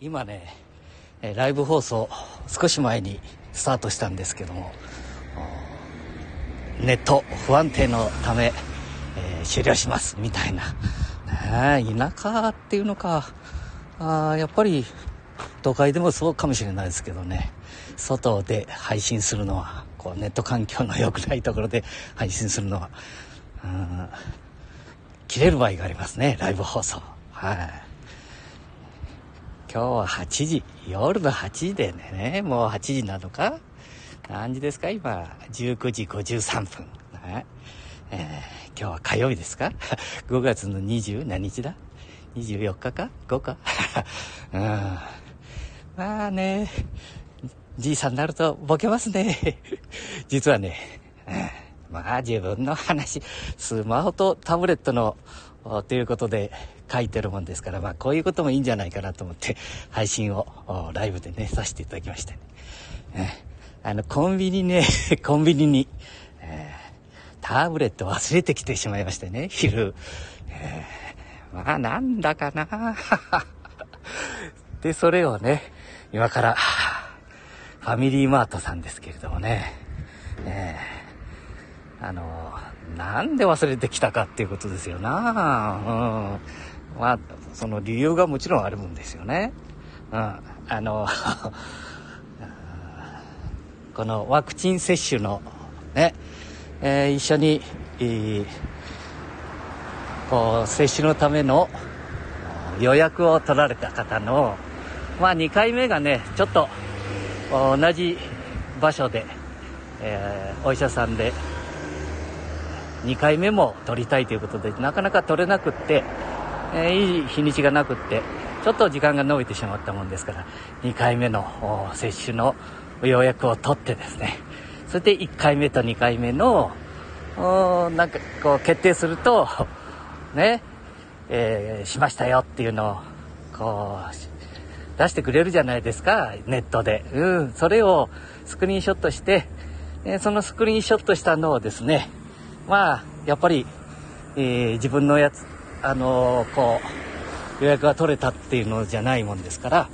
今ねライブ放送少し前にスタートしたんですけどもネット不安定のため、えー、終了しますみたいな、ね、田舎っていうのか。あやっぱり都会でもそうかもしれないですけどね。外で配信するのはこうネット環境の良くないところで 配信するのは切れる場合がありますねライブ放送。はい。今日は8時、夜の8時でね、もう8時なのか？何時ですか？今、19時53分。ねえー、今日は火曜日ですか ?5 月の20何日だ ?24 日か ?5 か？うん。まあね、じいさんになるとボケますね。実はね、まあ自分の話、スマホとタブレットのということで書いてるもんですから、まあこういうこともいいんじゃないかなと思って配信をライブでね、させていただきました、ね。あの、コンビニね、コンビニに、えー、タブレット忘れてきてしまいましてね、昼。えー、まあなんだかな。で、それをね、今から、ファミリーマートさんですけれどもね、えー、あのなんで忘れてきたかっていうことですよな。うん。まあ、その理由がもちろんあるもんですよね。うん。あの、このワクチン接種のね、えー、一緒に、えー、こう、接種のための予約を取られた方の、まあ2回目がね、ちょっと同じ場所で、えー、お医者さんで2回目も取りたいということでなかなか取れなくって、えー、いい日にちがなくってちょっと時間が延びてしまったもんですから2回目の接種の予約を取ってですね。それで1回目と2回目のなんかこう決定するとね、えー、しましたよっていうのをこう出してくれるじゃないですかネットで。うんそれをスクリーンショットして、えー、そのスクリーンショットしたのをですねまあ、やっぱり、えー、自分のやつ、あのー、こう、予約が取れたっていうのじゃないもんですから、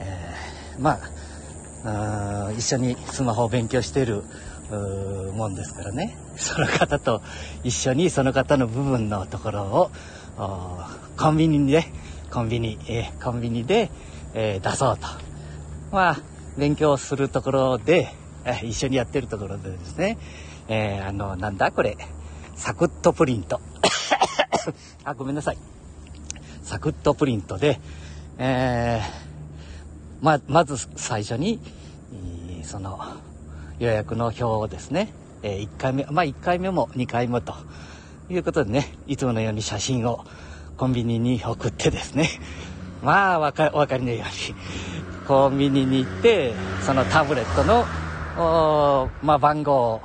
えー、まあ、一緒にスマホを勉強しているもんですからね、その方と一緒にその方の部分のところを、コンビニで、コンビニ、えー、コンビニで、えー、出そうと。まあ、勉強するところで、え一緒にやってるところでですね、えー、あの、なんだこれ、サクッとプリント。あ、ごめんなさい。サクッとプリントで、えー、ま、まず最初に、その、予約の表をですね、え、1回目、まあ1回目も2回目ということでね、いつものように写真をコンビニに送ってですね、まあわか、お分かりのように、コンビニに行って、そのタブレットの、まあ番号を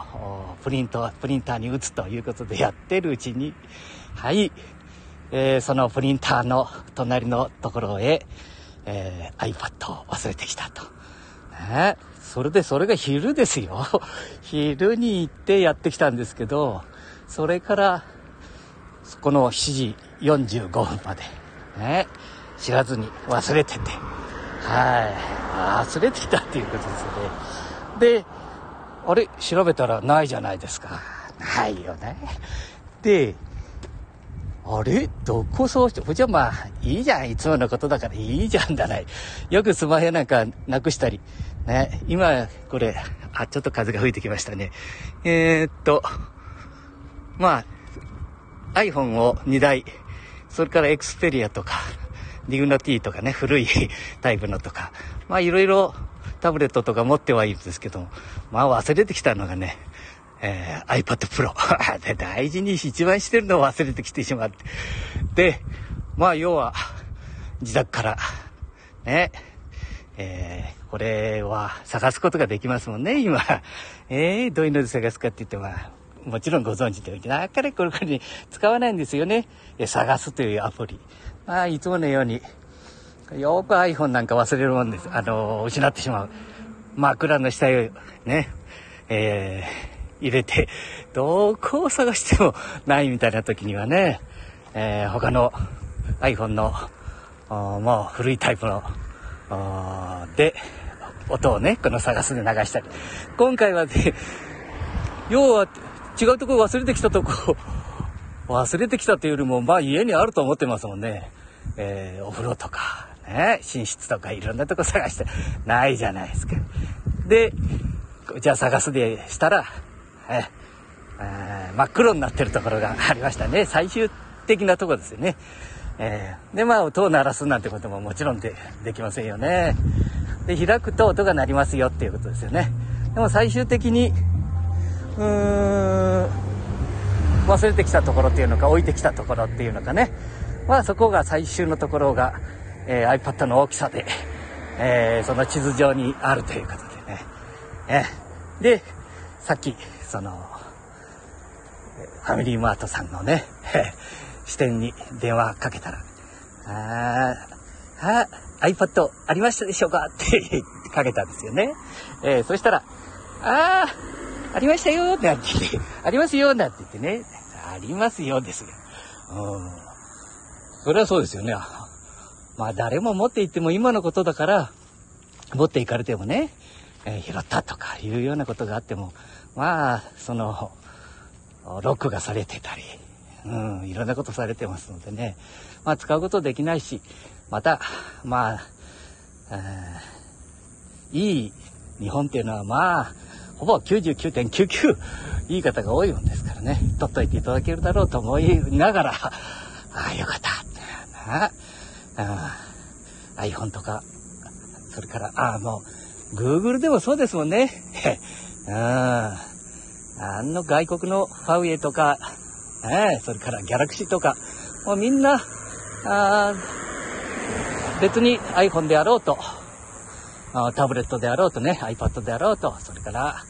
プリント、プリンターに打つということでやってるうちに、はい、えー、そのプリンターの隣のところへ、えー、iPad を忘れてきたと。ね、それでそれが昼ですよ。昼に行ってやってきたんですけど、それから、この7時45分まで、ね、知らずに忘れてて、はい、忘れてきたっていうことですよね。で、あれ調べたらないじゃないですか。ないよね。で、あれ？どこそうして、じゃあまあ、いいじゃん。いつものことだからいいじゃんだない。よくスマホなんかなくしたり。ね。今、これ、あ、ちょっと風が吹いてきましたね。えー、っと、まあ、iPhone を2台、それから Xperia とか、ディグナティとかね、古いタイプのとか、まあいろいろタブレットとか持ってはいるんですけども、まあ忘れてきたのがね、えー、iPad Pro で。大事に一番してるのを忘れてきてしまって。で、まあ要は、自宅から、ね、えー、これは探すことができますもんね、今。えー、どういうので探すかって言っても、もちろんご存知で、なかなかこれこれに使わないんですよね。探すというアプリ。まあ、いつものように、よく iPhone なんか忘れるもんです。あの、失ってしまう。枕の下へね、えー、入れて、どこを探してもないみたいな時にはね、えー、他の iPhone のあまあ古いタイプので音をねこの探すで流したり今回はね要は違うとこ忘れてきたとこ。忘れてきたというよりもまあ家にあると思ってますもんね、えー、お風呂とかね寝室とかいろんなとこ探して。ないじゃないですか。でじゃあ探すでしたら、えー、真っ黒になってるところがありましたね。最終的なとこですよね。えー、で、まあ、音を鳴らすなんてことももちろんでできませんよね。で、開くと音が鳴りますよっていうことですよね。でも最終的に、忘れてきたところっていうのか、置いてきたところっていうのかね。まあ、そこが最終のところが、えー、iPad の大きさで、えー、その地図上にあるということでね。えー、で、さっき、その、ファミリーマートさんのね、支店に電話かけたら、ああ、iPad ありましたでしょうか？って かけたんですよね。えー、そしたら、ああ、ありましたよなんて言って、ありますよなんて言ってね、ありますよですよ。うん。それはそうですよね。まあ誰も持って行っても今のことだから、持って行かれてもね、えー、拾ったとかいうようなことがあっても、まあ、その、ロックがされてたり、うん、いろんなことされてますのでね、まあ使うことできないし、また、まあ、いい日本っていうのはまあ、ほぼ99.99いい方が多いもんですからね、取っといていただけるだろうと思いながら、ああ、よかった。なあ iPhone とか、それから、ああ、もう、Google でもそうですもんね。ああの外国のファウエイとか、えそれからギャラクシーとか、もうみんな、あ別に iPhone であろうと、タブレットであろうとね、iPad であろうと、それから、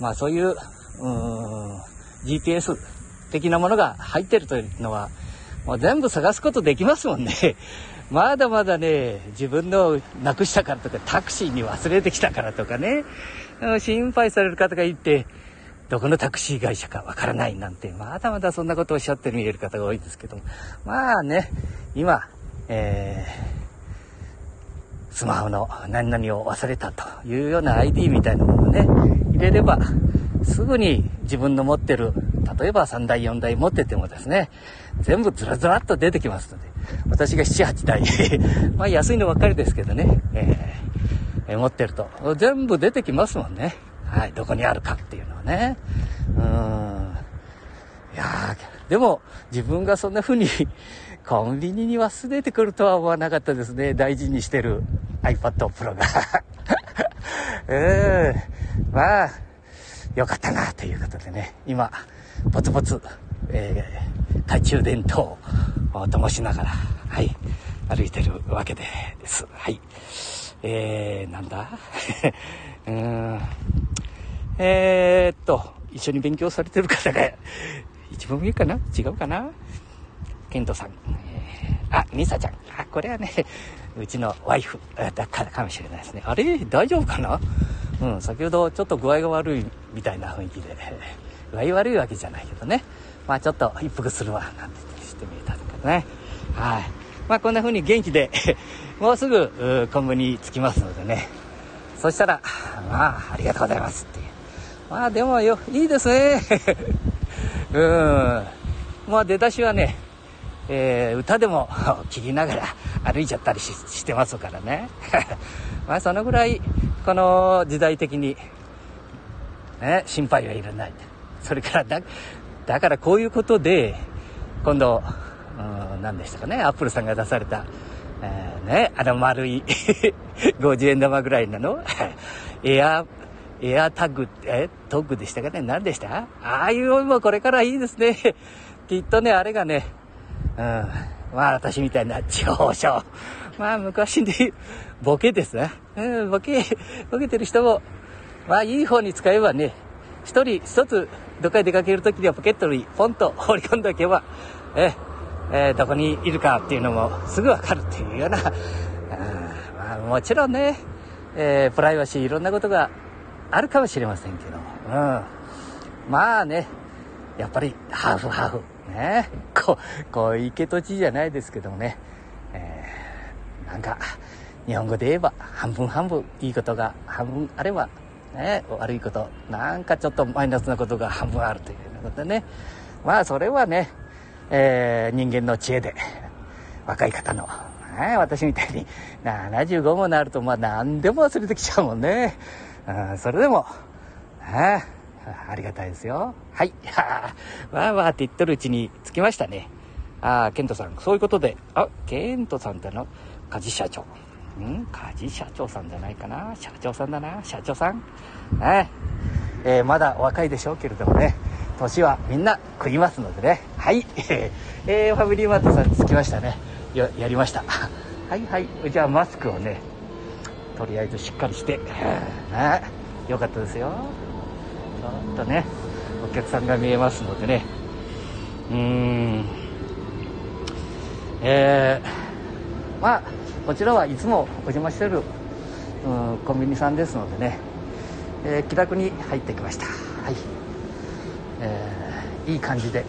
まあそういう、うーん GPS 的なものが入ってるというのは、もう全部探すことできますもんね。まだまだね、自分のなくしたからとか、タクシーに忘れてきたからとかね、心配される方がいて、どこのタクシー会社かわからないなんて、まだまだそんなことをおっしゃって見える方が多いんですけども、まあね、今、えー、スマホの何々を忘れたというような ID みたいなものをね、入れれば、すぐに自分の持ってる、例えば3台4台持っててもですね、全部ずらずらっと出てきますので、私が7、8 台まあ安いのばっかりですけどね、えー、持ってると、全部出てきますもんね。はい、どこにあるかっていうのはね。うん。いやでも、自分がそんな風にコンビニに忘れてくるとは思わなかったですね。大事にしてる iPad Pro が うーん。まあ、よかったな、ということでね。今、ポツポツ、えー、懐中電灯を灯しながら、はい、歩いてるわけです。はい。えー、なんだ？うーん。えー、っと、一緒に勉強されてる方が、一番上かな？違うかな？ケントさん。あ、ミサちゃん。あ、これはね、うちのワイフだからかもしれないですね。あれ？大丈夫かな？うん、先ほどちょっと具合が悪いみたいな雰囲気で、具合悪いわけじゃないけどね。まあちょっと一服するわ、なんてしてみたんだけどね。はい。まあこんな風に元気で もうすぐコンビニ着きますのでね。そしたら、まあ、ありがとうございますっていう。まあでもよ、いいですね。うん。まあ出だしはね、えー、歌でも 聴きながら歩いちゃったりしてますからね。まあそのぐらい、この時代的に、ね、心配はいらない。それからだ、だからこういうことで、今度、うん、何でしたかね、アップルさんが出された、えー、ね、あの丸い 50円玉ぐらいなのエアエアタグ、え、トッグでしたかね何でした？ああいうのもこれからいいですね。きっとね、あれがね、うん、まあ私みたいな長所。まあ昔でボケですね。うん、ボケ、ボケてる人も、まあいい方に使えばね、一人一つどっかに出かけるときにはポケットにポンと放り込んでおけば、え、えー、どこにいるかっていうのもすぐわかるっていうような、うんまあ、もちろんね、えー、プライバシーいろんなことがあるかもしれませんけど、うん。まあね、やっぱりハーフハーフ。ね。こう、小池都知事じゃないですけどもね、えなんか、日本語で言えば半分半分いいことが半分あれば、ね、悪いこと、なんかちょっとマイナスなことが半分あるというようなことでね。まあそれはね、えー、人間の知恵で、若い方の、ね、私みたいに75もなるとまあ何でも忘れてきちゃうもんね。うん、それでも、あありがたいですよ。はい。わーわーって言ってるうちに着きましたね。ああ、ケントさん、そういうことで、あ、ケントさんっての、梶社長。ん？梶社長さんじゃないかな社長さんだな社長さん。ねえー、まだ若いでしょうけれどもね、年はみんな食いますのでね。はい。えー、ファミリーマートさん着きましたね。や、やりました。はいはい。じゃあマスクをね、とりあえずしっかりして、ね、よかったですよ。ちょっとね、お客さんが見えますのでね。うーん。えー、まあ、こちらはいつもお邪魔してる、うん、コンビニさんですのでね、えー、気楽に入ってきました。はい。えー、いい感じで、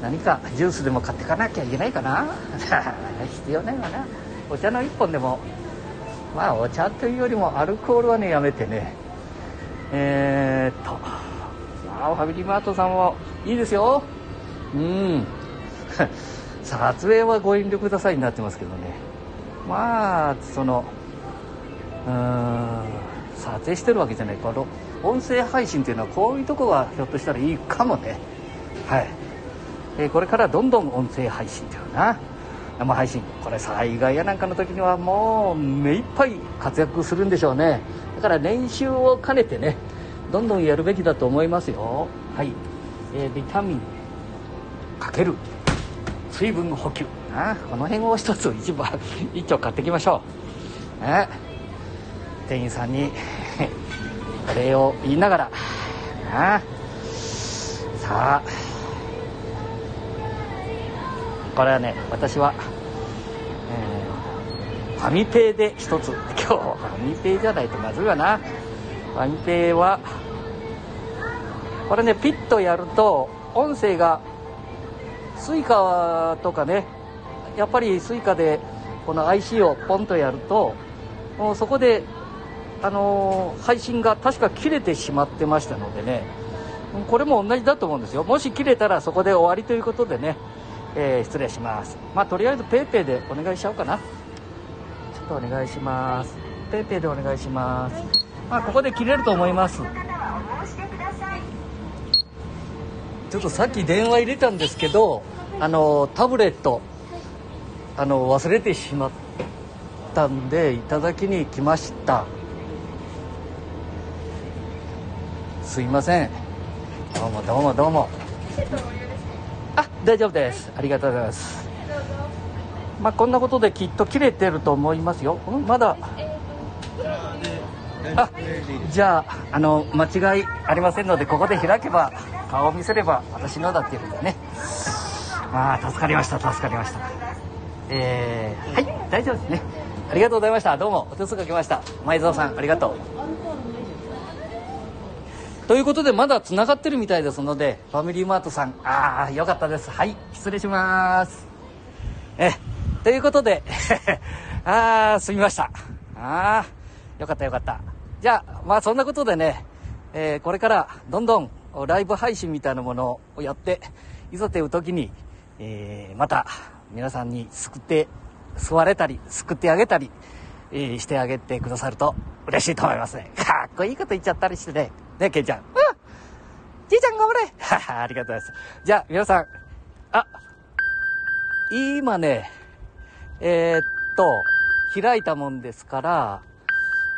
何かジュースでも買ってかなきゃいけないかな 必要ないわな。お茶の一本でも、まあお茶というよりもアルコールはね、やめてね、えー、っと、まあ、ファミリーマートさんもいいですよ。うん。撮影はご遠慮くださいになってますけどね。まあ、その、うん、撮影してるわけじゃない。この音声配信っていうのはこういうとこがひょっとしたらいいかもね。はい。えー、これからどんどん音声配信っていうな。生配信。これ災害やなんかの時にはもう目いっぱい活躍するんでしょうね。だから練習を兼ねてねどんどんやるべきだと思いますよ。はい、えー、ビタミンかける。水分補給。あこの辺を一つ一番 一丁買ってきましょう、ね、店員さんに お礼を言いながら。あさあこれはね私はえファミペイで一つ。今日ファミペイじゃないとまずいわな。ファミペイはこれねピッとやると音声が Suica とかねやっぱり Suica でこの IC をポンとやるともうそこであのー、配信が確か切れてしまってましたのでね。これも同じだと思うんですよ。もし切れたらそこで終わりということでね、えー、失礼します。まあとりあえず PayPay でお願いしちゃおうかな。とお願いします。ペイペイでお願いします。まあここで切れると思います。ちょっとさっき電話入れたんですけどあのタブレットあの忘れてしまったんでいただきに来ました。すいません。どうもどうもどうも。あ大丈夫です。ありがとうございますまあ、こんなことできっと切れてると思いますよ。まだ。あ、じゃあ、あの、間違いありませんので、ここで開けば、顔を見せれば私のだっていうんだね。ああ、助かりました、助かりました。えー、はい、大丈夫ですね。ありがとうございました。どうも、お手数かけました。前澤さん、ありがとう。ということで、まだ繋がってるみたいですので、ファミリーマートさん、ああ、よかったです。はい、失礼します。え、ということで ああ、すみました。ああ、よかったよかった。じゃあ、まあそんなことでね、えー、これからどんどんライブ配信みたいなものをやって、いざという時に、えー、また皆さんに救って、救われたり、救ってあげたり、えー、してあげてくださると嬉しいと思いますね。かっこいいこと言っちゃったりしてね。ね、ケンちゃん。うんじいちゃん頑張れはは、ありがとうございます。じゃあ、皆さん、あ、今ね、えー、っと、開いたもんですから、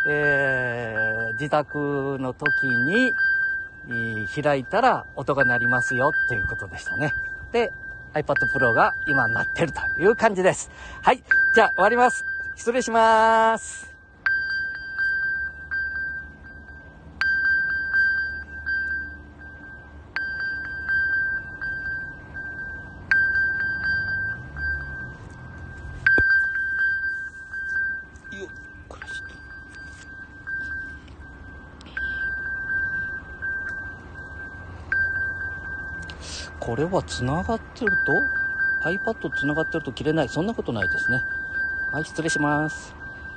えー、自宅の時に、開いたら音が鳴りますよっていうことでしたね。で、iPad Pro が今鳴ってるという感じです。はい。じゃあ終わります。失礼します。これは繋がってると？iPad つながってると切れない。そんなことないですね。はい、失礼します。